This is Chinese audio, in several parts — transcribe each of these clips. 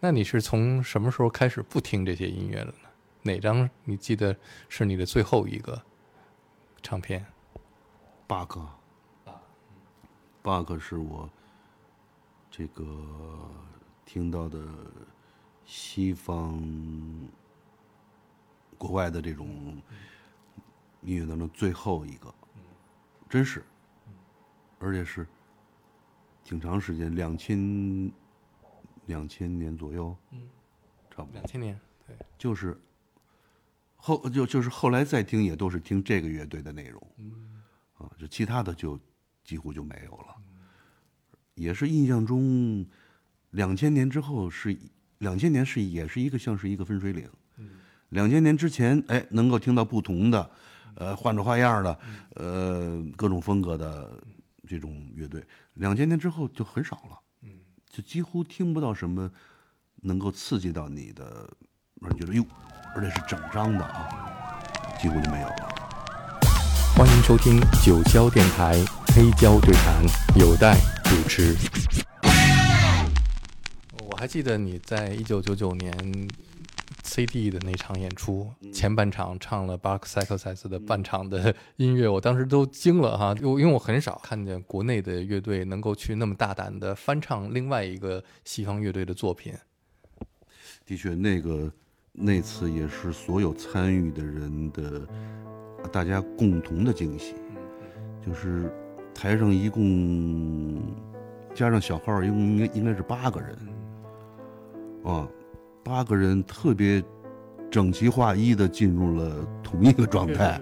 那你是从什么时候开始不听这些音乐了呢？哪张你记得是你的最后一个唱片？八个，八个是我这个听到的西方国外的这种音乐当中最后一个，真是，而且是挺长时间，两千两千年左右，嗯差不多两，千年，对，就是后就就是后来再听也都是听这个乐队的内容，啊，就其他的就几乎就没有了。也是印象中，两千年之后是两千年是也是一个像是一个分水岭。两千年之前，哎，能够听到不同的，呃，换着花样的，呃，各种风格的这种乐队。两千年之后就很少了，就几乎听不到什么能够刺激到你的，让你觉得哟，而且是整张的啊，几乎就没有了。欢迎收听九霄电台黑胶对谈，有待主持。我还记得你在一九九九年 CD 的那场演出，前半场唱了 Bark Psychosis 的半场的音乐，我当时都惊了哈，因为因为我很少看见国内的乐队能够去那么大胆的翻唱另外一个西方乐队的作品。的确，那个那次也是所有参与的人的大家共同的惊喜，就是台上一共加上小号，一共应该应该是八个人，啊，八个人特别整齐划一的进入了同一个状态，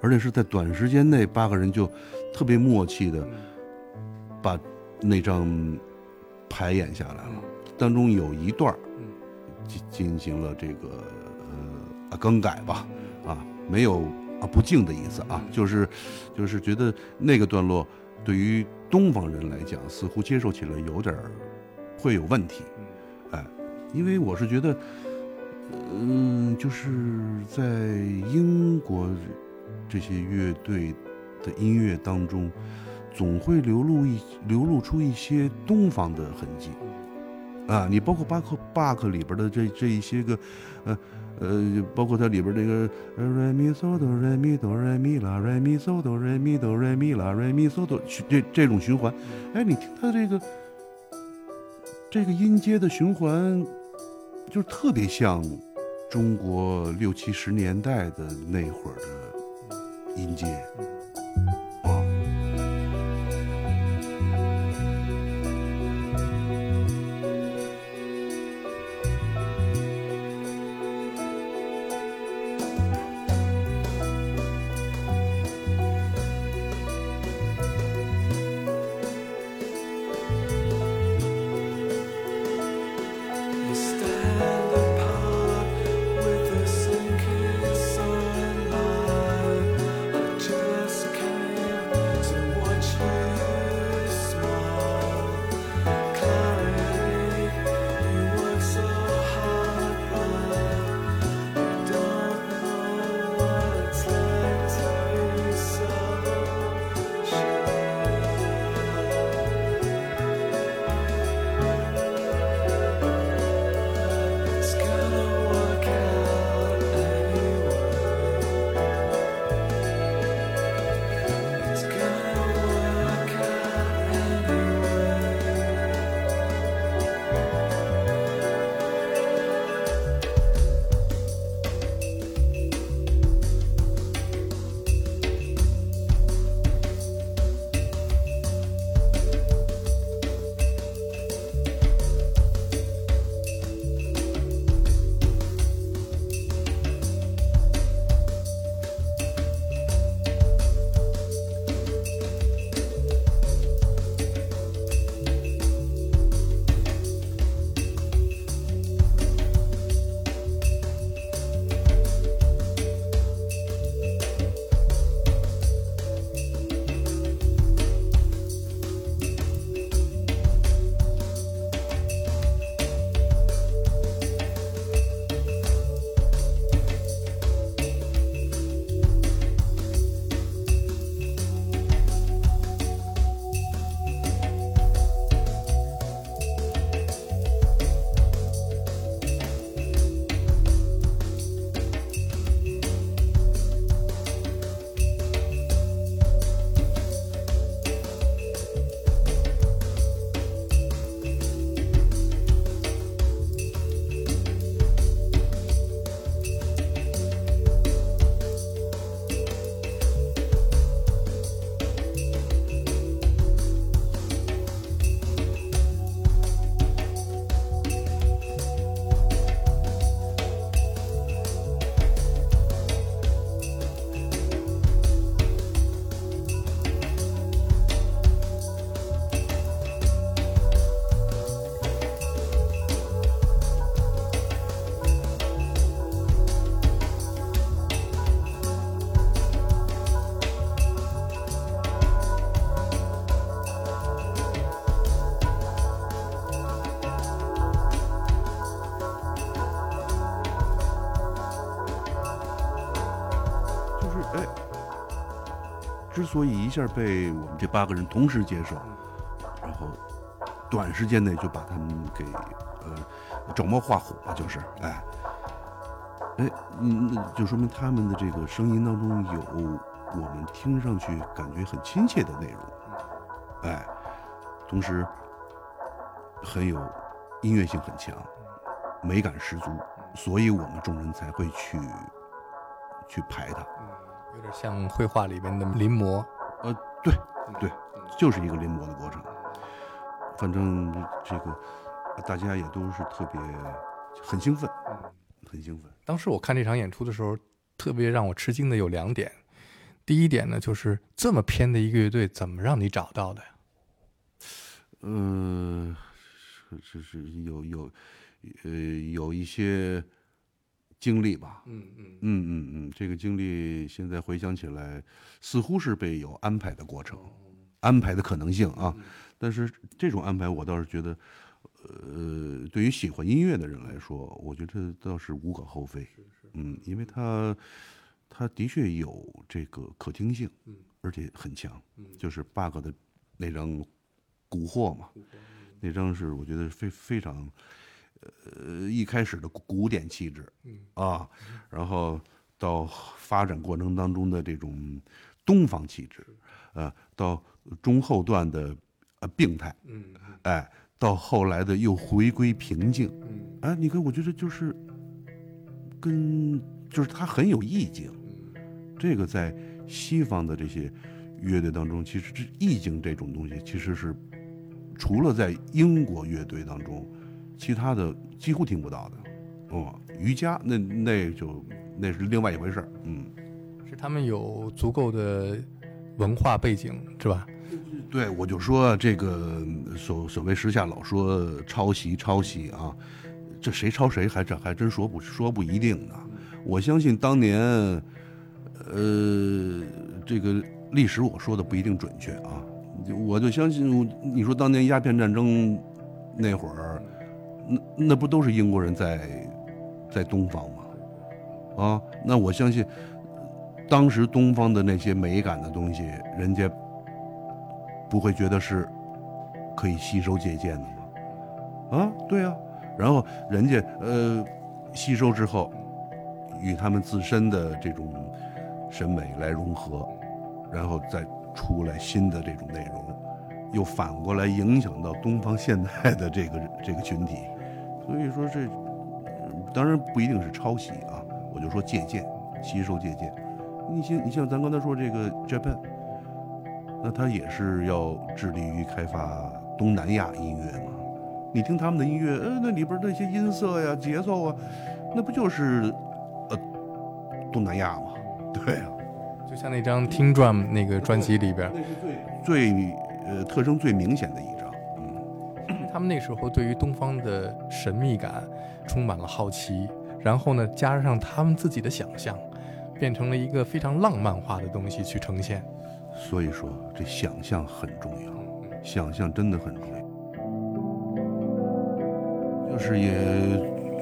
而且是在短时间内，八个人就特别默契的把那张排演下来了。当中有一段儿进进行了这个呃啊更改吧，啊没有啊不敬的意思啊，就是就是觉得那个段落对于东方人来讲，似乎接受起来有点儿会有问题，哎，因为我是觉得，嗯，就是在英国这些乐队的音乐当中，总会流露一流露出一些东方的痕迹。啊，你包括巴克巴克里边的这这一些个，呃呃，包括它里边那个呃瑞咪嗦哆瑞咪哆瑞咪啦瑞咪嗦哆瑞咪哆瑞咪啦瑞咪嗦哆这这种循环，哎，你听它这个这个音阶的循环，就是特别像中国六七十年代的那会儿的音阶。所以一下被我们这八个人同时接受，然后短时间内就把他们给呃整猫画虎吧，就是哎哎，嗯，那就说明他们的这个声音当中有我们听上去感觉很亲切的内容，哎，同时很有音乐性很强，美感十足，所以我们众人才会去去排它。有点像绘画里边的临摹。呃，对对，就是一个临摹的过程。反正这个大家也都是特别很兴奋，很兴奋。当时我看这场演出的时候，特别让我吃惊的有两点。第一点呢，就是这么偏的一个乐队，怎么让你找到的呀？嗯，是是是有有呃有一些经历吧。嗯嗯嗯嗯嗯，这个经历现在回想起来，似乎是被有安排的过程，安排的可能性啊。但是这种安排，我倒是觉得，呃，对于喜欢音乐的人来说，我觉得倒是无可厚非。嗯，因为他，他的确有这个可听性，而且很强。就是 bug 的那张《蛊惑》嘛，那张是我觉得非非常，呃，一开始的古典气质，啊，然后到发展过程当中的这种东方气质，呃，到中后段的呃病态，嗯哎，到后来的又回归平静，嗯。哎，你看，我觉得就是跟就是它很有意境，这个在西方的这些乐队当中，其实这意境这种东西，其实是除了在英国乐队当中，其他的几乎听不到的。哦，瑜伽那那就那是另外一回事儿，嗯。是他们有足够的文化背景，是吧？对，我就说这个所所谓时下老说抄袭抄袭啊，这谁抄谁还这还真说不说不一定呢。我相信当年，呃，这个历史我说的不一定准确啊，我就相信你说当年鸦片战争那会儿，那那不都是英国人在在东方吗？啊，那我相信当时东方的那些美感的东西，人家。不会觉得是可以吸收借鉴的吗？啊，对啊，然后人家呃吸收之后，与他们自身的这种审美来融合，然后再出来新的这种内容，又反过来影响到东方现代的这个这个群体，所以说这当然不一定是抄袭啊，我就说借鉴、吸收、借鉴。你像你像咱刚才说这个 Japan。那他也是要致力于开发东南亚音乐嘛？你听他们的音乐，呃，那里边那些音色呀、节奏啊，那不就是呃东南亚吗？对啊，就像那张《听 Drum》那个专辑里边，那是最最呃特征最明显的一张。嗯，他们那时候对于东方的神秘感充满了好奇，然后呢，加上他们自己的想象，变成了一个非常浪漫化的东西去呈现。所以说，这想象很重要，想象真的很重要，就是也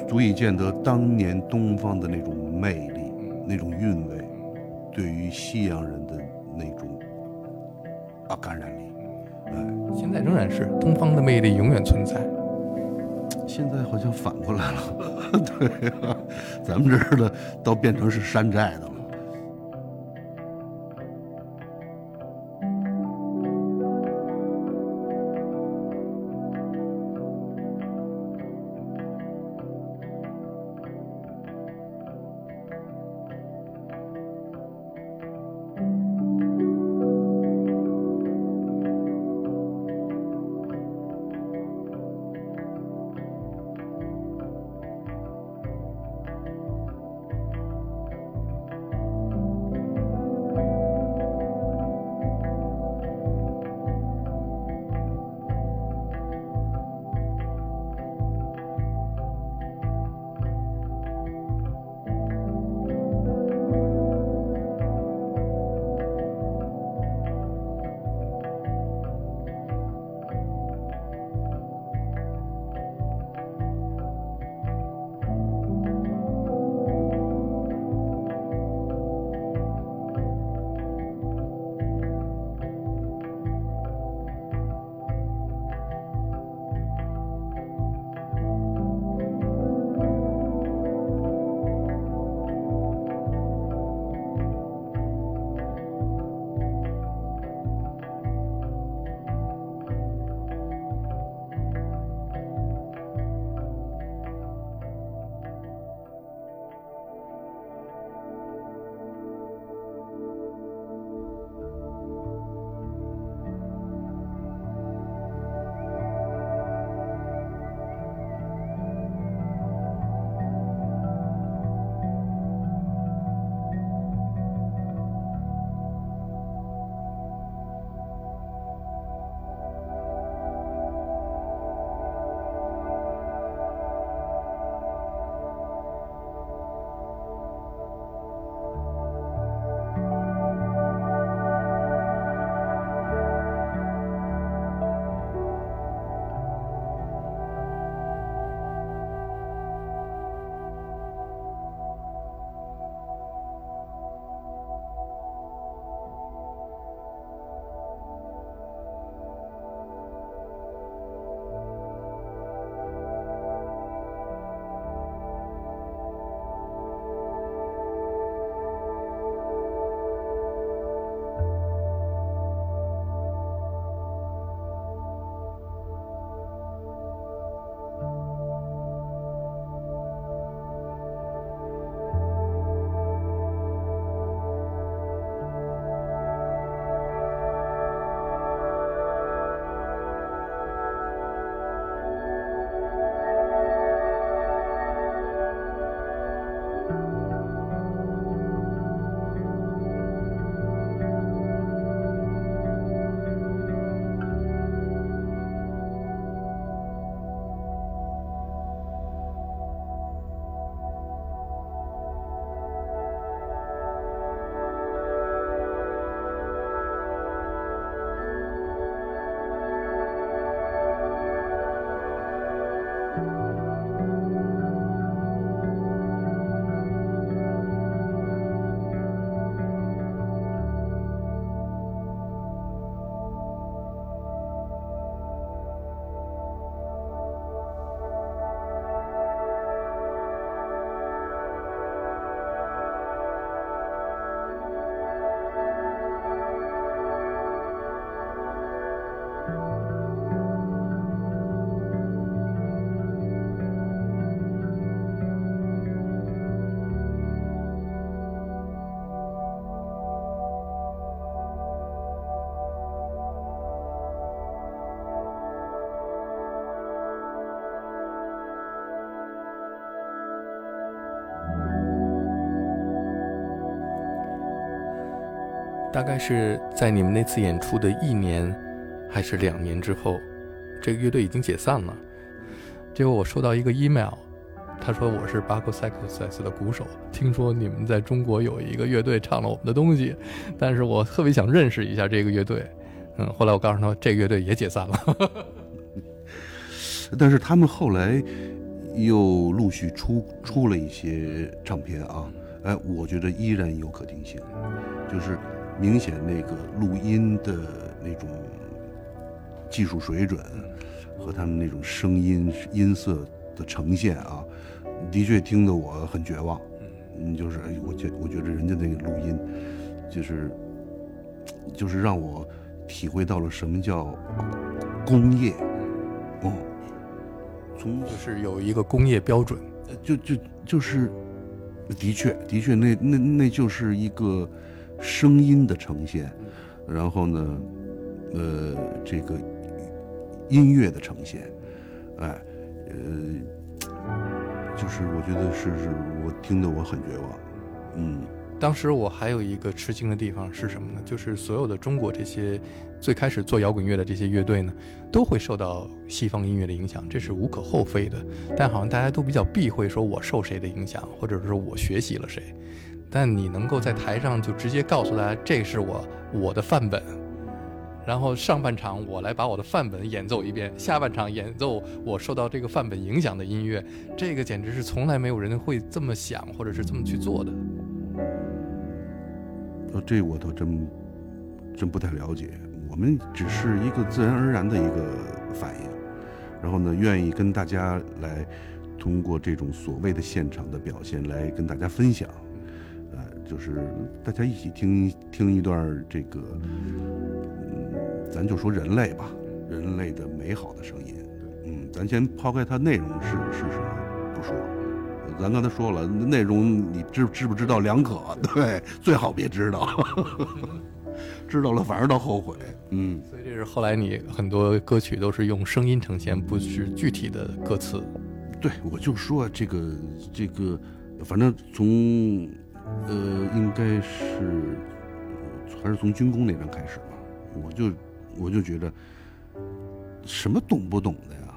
足以见得当年东方的那种魅力、那种韵味，对于西洋人的那种啊感染力。现在仍然是东方的魅力永远存在。现在好像反过来了，对啊，咱们这儿的倒变成是山寨的了。大概是在你们那次演出的一年还是两年之后，这个乐队已经解散了。结果我收到一个 email，他说我是 b a c o p s y c h o s i s 的鼓手，听说你们在中国有一个乐队唱了我们的东西，但是我特别想认识一下这个乐队。嗯，后来我告诉他，这个乐队也解散了。但是他们后来又陆续出出了一些唱片啊，哎，我觉得依然有可听性，就是明显那个录音的那种技术水准和他们那种声音音色的呈现啊，的确听得我很绝望。嗯，就是我觉我觉得人家那个录音，就是就是让我体会到了什么叫工业，哦。从就是有一个工业标准，就就就是，的确的确，那那那就是一个声音的呈现，然后呢，呃，这个音乐的呈现，哎，呃，就是我觉得是是我听得我很绝望，嗯。当时我还有一个吃惊的地方是什么呢？就是所有的中国这些最开始做摇滚乐的这些乐队呢，都会受到西方音乐的影响，这是无可厚非的。但好像大家都比较避讳说我受谁的影响，或者说我学习了谁。但你能够在台上就直接告诉大家，这是我我的范本，然后上半场我来把我的范本演奏一遍，下半场演奏我受到这个范本影响的音乐，这个简直是从来没有人会这么想或者是这么去做的。这我倒真真不太了解，我们只是一个自然而然的一个反应，然后呢，愿意跟大家来通过这种所谓的现场的表现来跟大家分享，就是大家一起听听一段这个，嗯，咱就说人类吧，人类的美好的声音，嗯，咱先抛开它内容是是什么不说。咱刚才说了，内容你知知不知道两可，对，最好别知道，知道了反而倒后悔。嗯，所以这是后来你很多歌曲都是用声音呈现，不是具体的歌词。对，我就说这个这个，反正从呃，应该是还是从军工那边开始吧，我就我就觉得什么懂不懂的呀？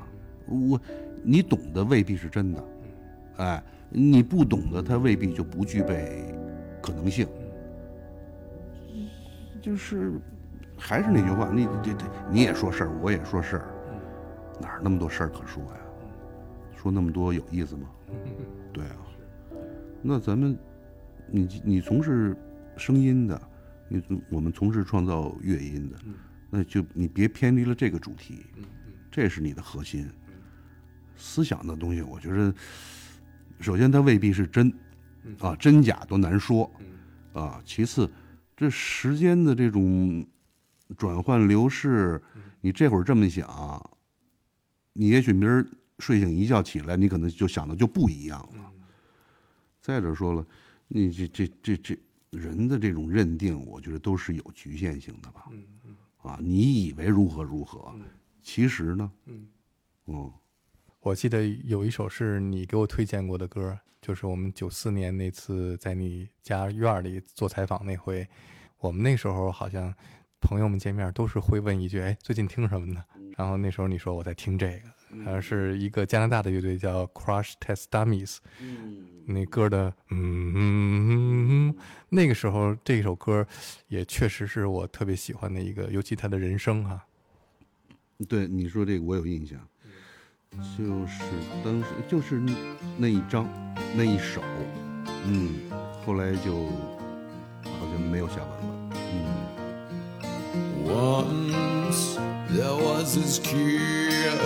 我你懂的未必是真的。哎，你不懂的，他未必就不具备可能性。就是还是那句话，你这这你也说事儿，我也说事儿，哪儿那么多事儿可说呀？说那么多有意思吗？对啊，那咱们，你你从事声音的，你我们从事创造乐音的，那就你别偏离了这个主题，这是你的核心思想的东西，我觉得。首先，它未必是真，啊，真假都难说，啊。其次，这时间的这种转换流逝，你这会儿这么想，你也许明儿睡醒一觉起来，你可能就想的就不一样了。再者说了，你这这这这人的这种认定，我觉得都是有局限性的吧？啊，你以为如何如何，其实呢？嗯。我记得有一首是你给我推荐过的歌，就是我们九四年那次在你家院里做采访那回，我们那时候好像朋友们见面都是会问一句：“哎，最近听什么呢？”然后那时候你说我在听这个，好像是一个加拿大的乐队叫 Crush Test Dummies，那歌的嗯，那个时候这首歌也确实是我特别喜欢的一个，尤其他的人声哈。对你说这个我有印象。就是当时就是那一张那一首，嗯，后来就好像没有下文了，嗯。Once there was this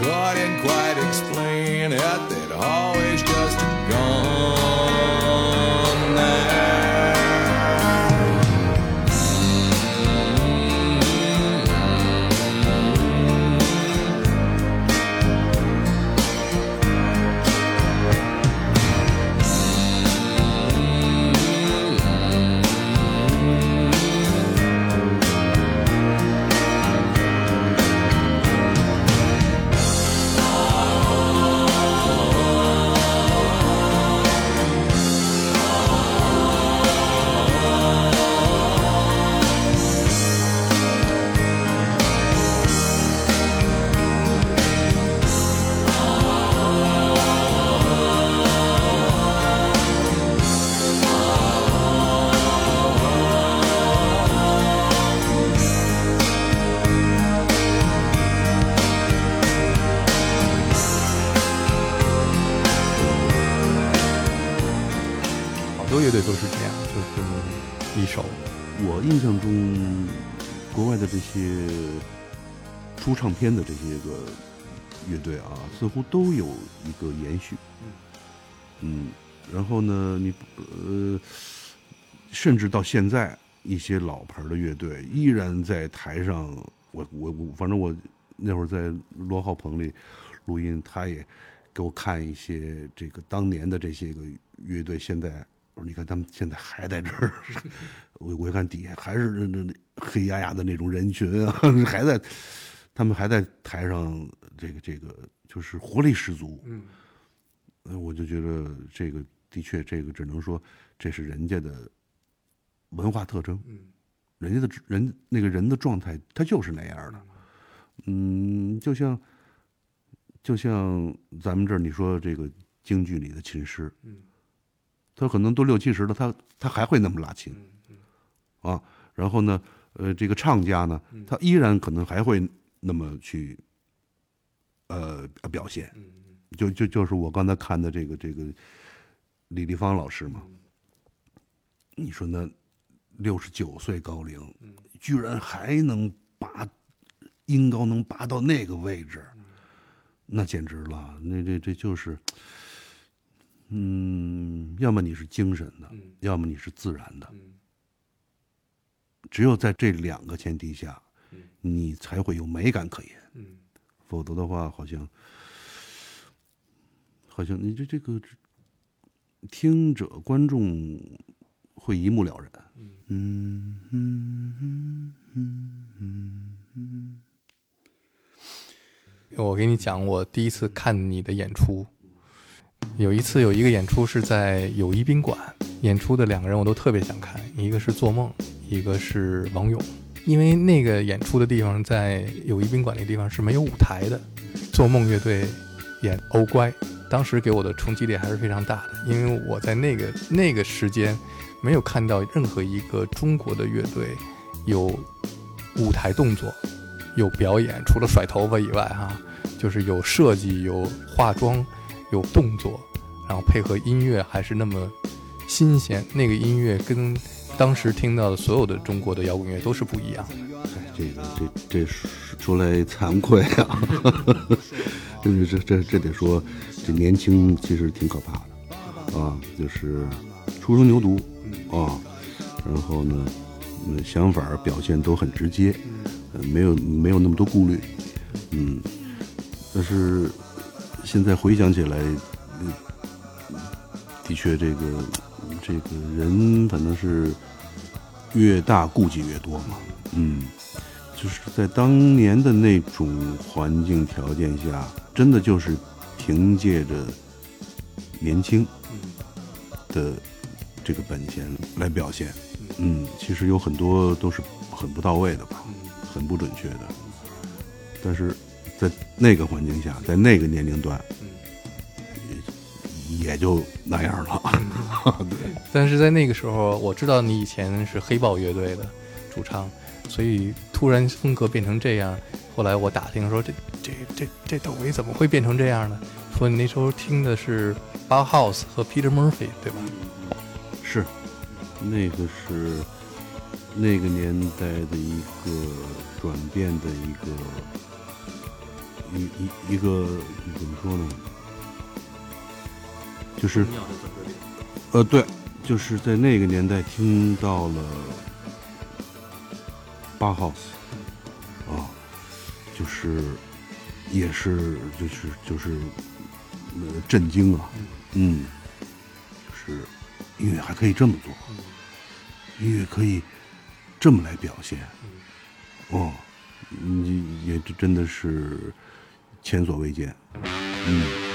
Couldn't quite explain it, they'd always just gone 我印象中，国外的这些出唱片的这些个乐队啊，似乎都有一个延续。嗯，然后呢，你呃，甚至到现在，一些老牌的乐队依然在台上。我我我，反正我那会儿在罗浩棚里录音，他也给我看一些这个当年的这些个乐队，现在我说你看他们现在还在这儿，我我一看底下还是那那那黑压压的那种人群啊，还在，他们还在台上，这个这个就是活力十足。嗯，呃，我就觉得这个的确，这个只能说这是人家的文化特征。嗯，人家的人那个人的状态，他就是那样的。嗯，就像就像咱们这儿你说这个京剧里的琴师，嗯，他可能都六七十了，他他还会那么拉琴，啊，然后呢，呃，这个唱家呢，他依然可能还会那么去，呃，表现，就就就是我刚才看的这个这个李丽芳老师嘛，你说那六十九岁高龄，居然还能拔音高能拔到那个位置，那简直了，那这这就是，嗯，要么你是精神的，要么你是自然的，只有在这两个前提下，你才会有美感可言，否则的话，好像好像你这这个听者观众会一目了然，嗯。嗯嗯嗯嗯我给你讲，我第一次看你的演出，有一次有一个演出是在友谊宾馆演出的，两个人我都特别想看，一个是做梦，一个是王勇。因为那个演出的地方在友谊宾馆那个地方是没有舞台的，做梦乐队演欧乖，当时给我的冲击力还是非常大的，因为我在那个那个时间没有看到任何一个中国的乐队有舞台动作。有表演，除了甩头发以外，哈，就是有设计、有化妆、有动作，然后配合音乐还是那么新鲜。那个音乐跟当时听到的所有的中国的摇滚乐都是不一样的。这个这这说来惭愧啊，这这这这得说，这年轻其实挺可怕的啊，就是初生牛犊啊，然后呢，嗯，想法表现都很直接，呃，没有没有那么多顾虑，嗯，但是现在回想起来，嗯，的确这个这个人反正是越大顾忌越多嘛，嗯。就是在当年的那种环境条件下，真的就是凭借着年轻的这个本钱来表现。嗯，其实有很多都是很不到位的吧，很不准确的。但是在那个环境下，在那个年龄段，也也就那样了。对。但是在那个时候，我知道你以前是黑豹乐队的主唱。所以突然风格变成这样，后来我打听说这这这这窦唯怎么会变成这样呢？说你那时候听的是 Bauhaus 和 Peter Murphy 对吧？是，那个是那个年代的一个转变的一个一一一个怎么说呢？就是呃对，就是在那个年代听到了。八 house，啊，就是，也是，就是就是，呃，震惊啊，嗯，就是音乐还可以这么做，音乐可以这么来表现，哦，你也真的是前所未见，嗯。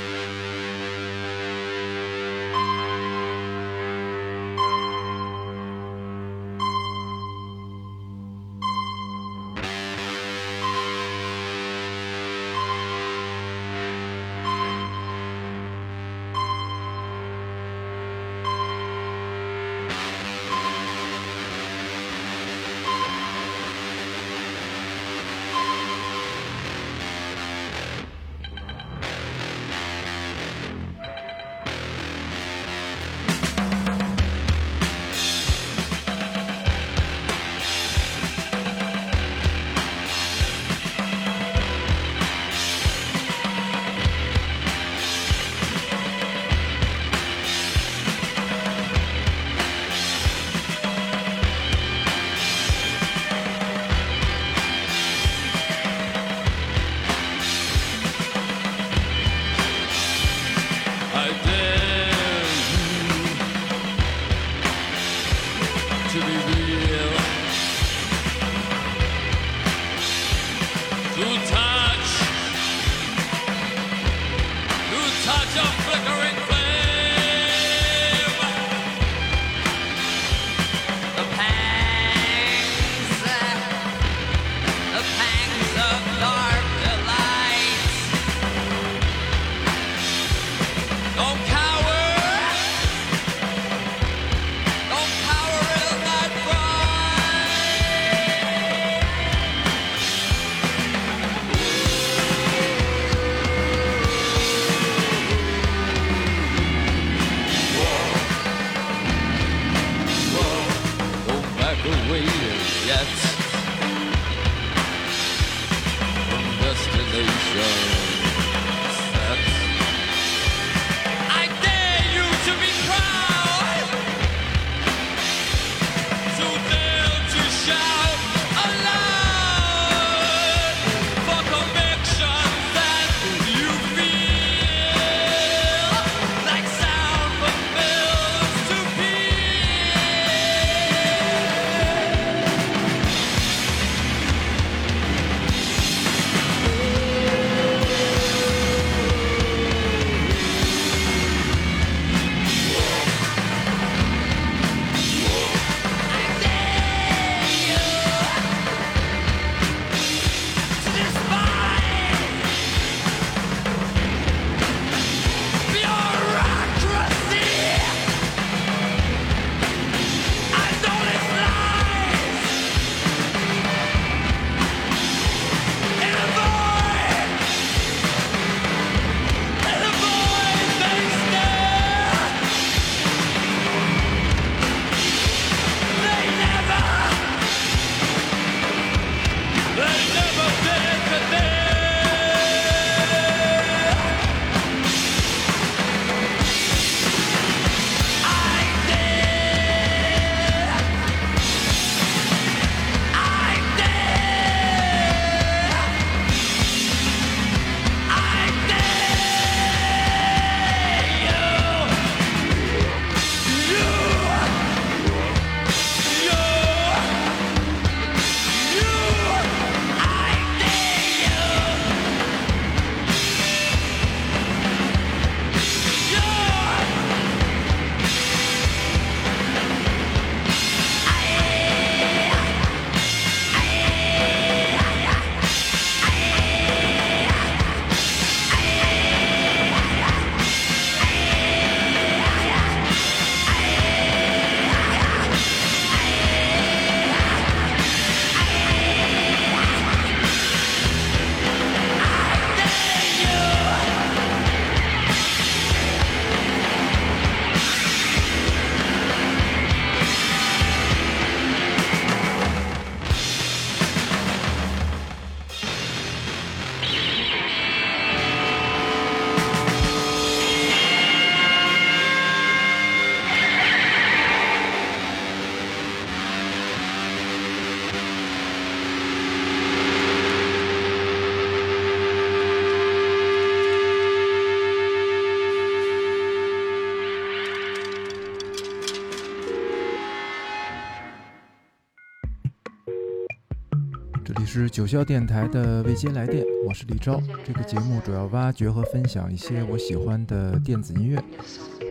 是九霄电台的未接来电，我是李昭。这个节目主要挖掘和分享一些我喜欢的电子音乐。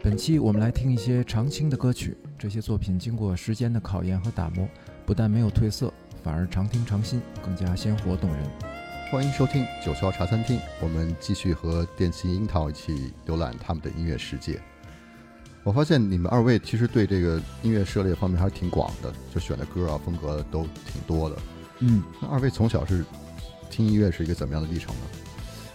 本期我们来听一些常青的歌曲，这些作品经过时间的考验和打磨，不但没有褪色，反而常听常新，更加鲜活动人。欢迎收听九霄茶餐厅，我们继续和电器樱桃一起浏览他们的音乐世界。我发现你们二位其实对这个音乐涉猎方面还是挺广的，就选的歌啊风格都挺多的。嗯，那二位从小是听音乐是一个怎么样的历程呢？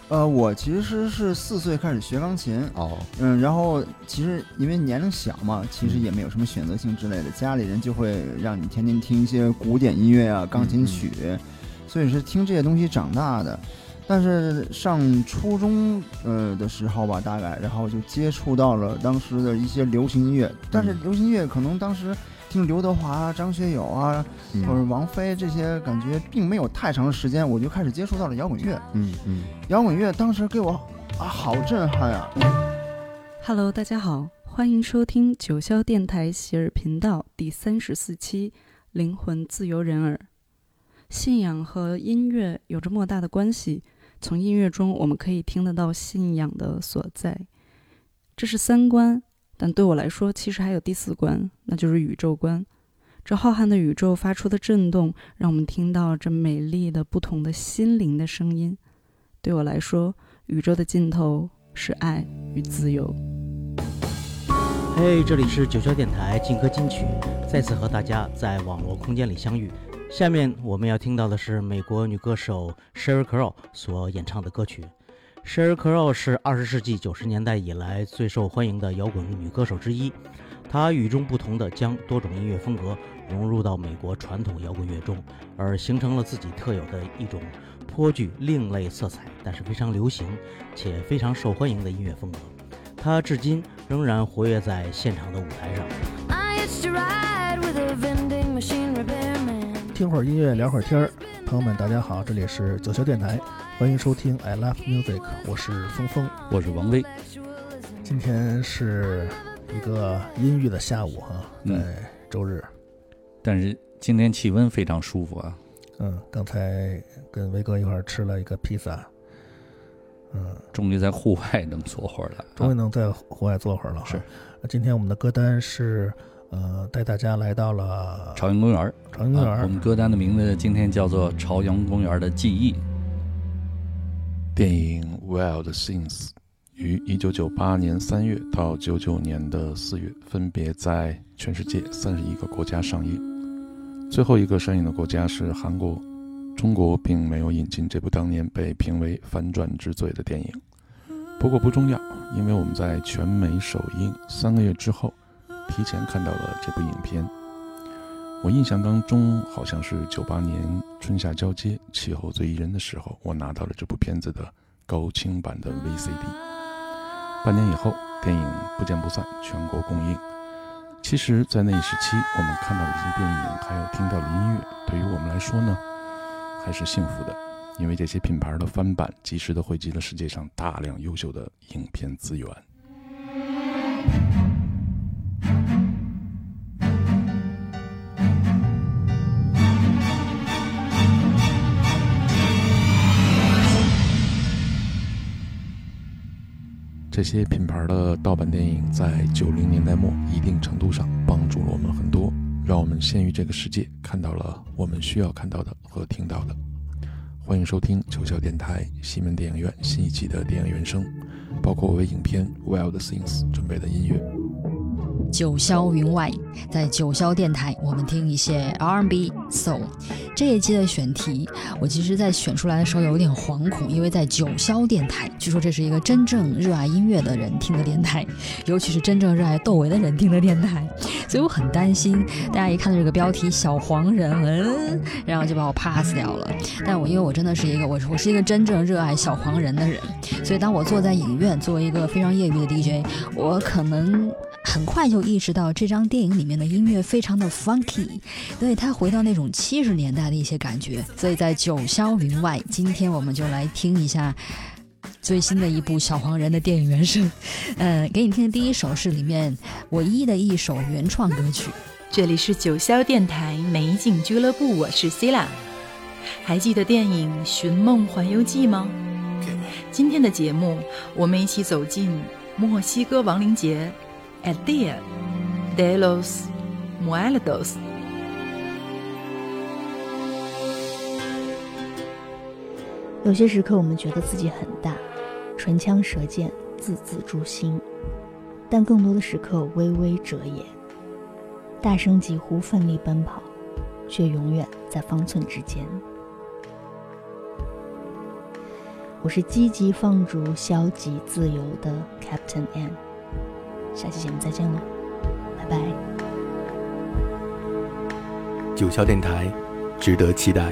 呃，我其实是四岁开始学钢琴，哦，嗯，然后其实因为年龄小嘛，其实也没有什么选择性之类的，家里人就会让你天天听一些古典音乐啊、钢琴曲，所以是听这些东西长大的。但是上初中呃的时候吧，大概然后就接触到了当时的一些流行音乐，但是流行音乐可能当时听刘德华啊、张学友啊，嗯或者王菲这些，感觉并没有太长的时间，我就开始接触到了摇滚乐。嗯嗯，摇滚乐当时给我啊好震撼啊！Hello，大家好，欢迎收听九霄电台喜耳频道第三十四期《灵魂自由人儿》。信仰和音乐有着莫大的关系，从音乐中我们可以听得到信仰的所在。这是三观，但对我来说，其实还有第四关，那就是宇宙观。这浩瀚的宇宙发出的震动，让我们听到这美丽的不同的心灵的声音。对我来说，宇宙的尽头是爱与自由。嘿这里是九霄电台劲歌金曲，再次和大家在网络空间里相遇。下面我们要听到的是美国女歌手 Sheryl Crow 所演唱的歌曲。Sheryl Crow 是二十世纪九十年代以来最受欢迎的摇滚女歌手之一。她与众不同地将多种音乐风格融入到美国传统摇滚乐中，而形成了自己特有的一种颇具另类色彩，但是非常流行且非常受欢迎的音乐风格。她至今仍然活跃在现场的舞台上。I used to ride with a vending machine. 听会儿音乐，聊会儿天儿，朋友们，大家好，这里是九霄电台，欢迎收听 I Love Music，我是峰峰，我是王威。今天是一个阴郁的下午哈、嗯。在周日，但是今天气温非常舒服啊，嗯，刚才跟威哥一块儿吃了一个披萨，嗯，终于在户外能坐会儿了。终于啊能在户外坐会儿了哈。是。那今天我们的歌单是，呃，带大家来到了朝阳公园，朝阳公园、啊我们歌单的名字今天叫做《朝阳公园的记忆》。电影《Wild Things》于一九九八年三月到九九年的四月，分别在全世界三十一个国家上映。最后一个上映的国家是韩国，中国并没有引进这部当年被评为反转之最的电影。不过不重要，因为我们在全美首映三个月之后，提前看到了这部影片。我印象当中，好像是98年春夏交接，气候最宜人的时候，我拿到了这部片子的高清版的 VCD。半年以后，电影不见不散，全国公映。其实，在那一时期，我们看到的这些电影，还有听到的音乐，对于我们来说呢，还是幸福的，因为这些品牌的翻版，及时的汇集了世界上大量优秀的影片资源。这些品牌的盗版电影在九零年代末一定程度上帮助了我们很多，让我们先于这个世界看到了我们需要看到的和听到的。欢迎收听九霄电台西门电影院新一期的电影原声，包括我为影片《Wild Things》准备的音乐。九霄云外，在九霄电台，我们听一些 R&B、so。这一期的选题，我其实在选出来的时候有点惶恐，因为在九霄电台，据说这是一个真正热爱音乐的人听的电台，尤其是真正热爱窦唯的人听的电台，所以我很担心大家一看到这个标题“小黄人”，嗯，然后就把我 pass 掉了。但我因为我真的是一个我我是一个真正热爱小黄人的人，所以当我坐在影院作为一个非常业余的 DJ，我可能。很快就意识到这张电影里面的音乐非常的 funky，对它回到那种七十年代的一些感觉。所以在九霄云外，今天我们就来听一下最新的一部小黄人的电影原声。呃，给你听的第一首是里面唯一的一首原创歌曲。这里是九霄电台美景俱乐部，我是 C 啦。还记得电影《寻梦环游记》吗？今天的节目，我们一起走进墨西哥亡灵节，El Dia de los Muertos。有些时刻，我们觉得自己很大，唇枪舌剑，字字诛心；但更多的时刻，微微遮掩，大声疾呼，奋力奔跑，却永远在方寸之间。我是积极放逐、消极自由的 Captain N。下期节目再见喽，拜拜。九霄电台，值得期待。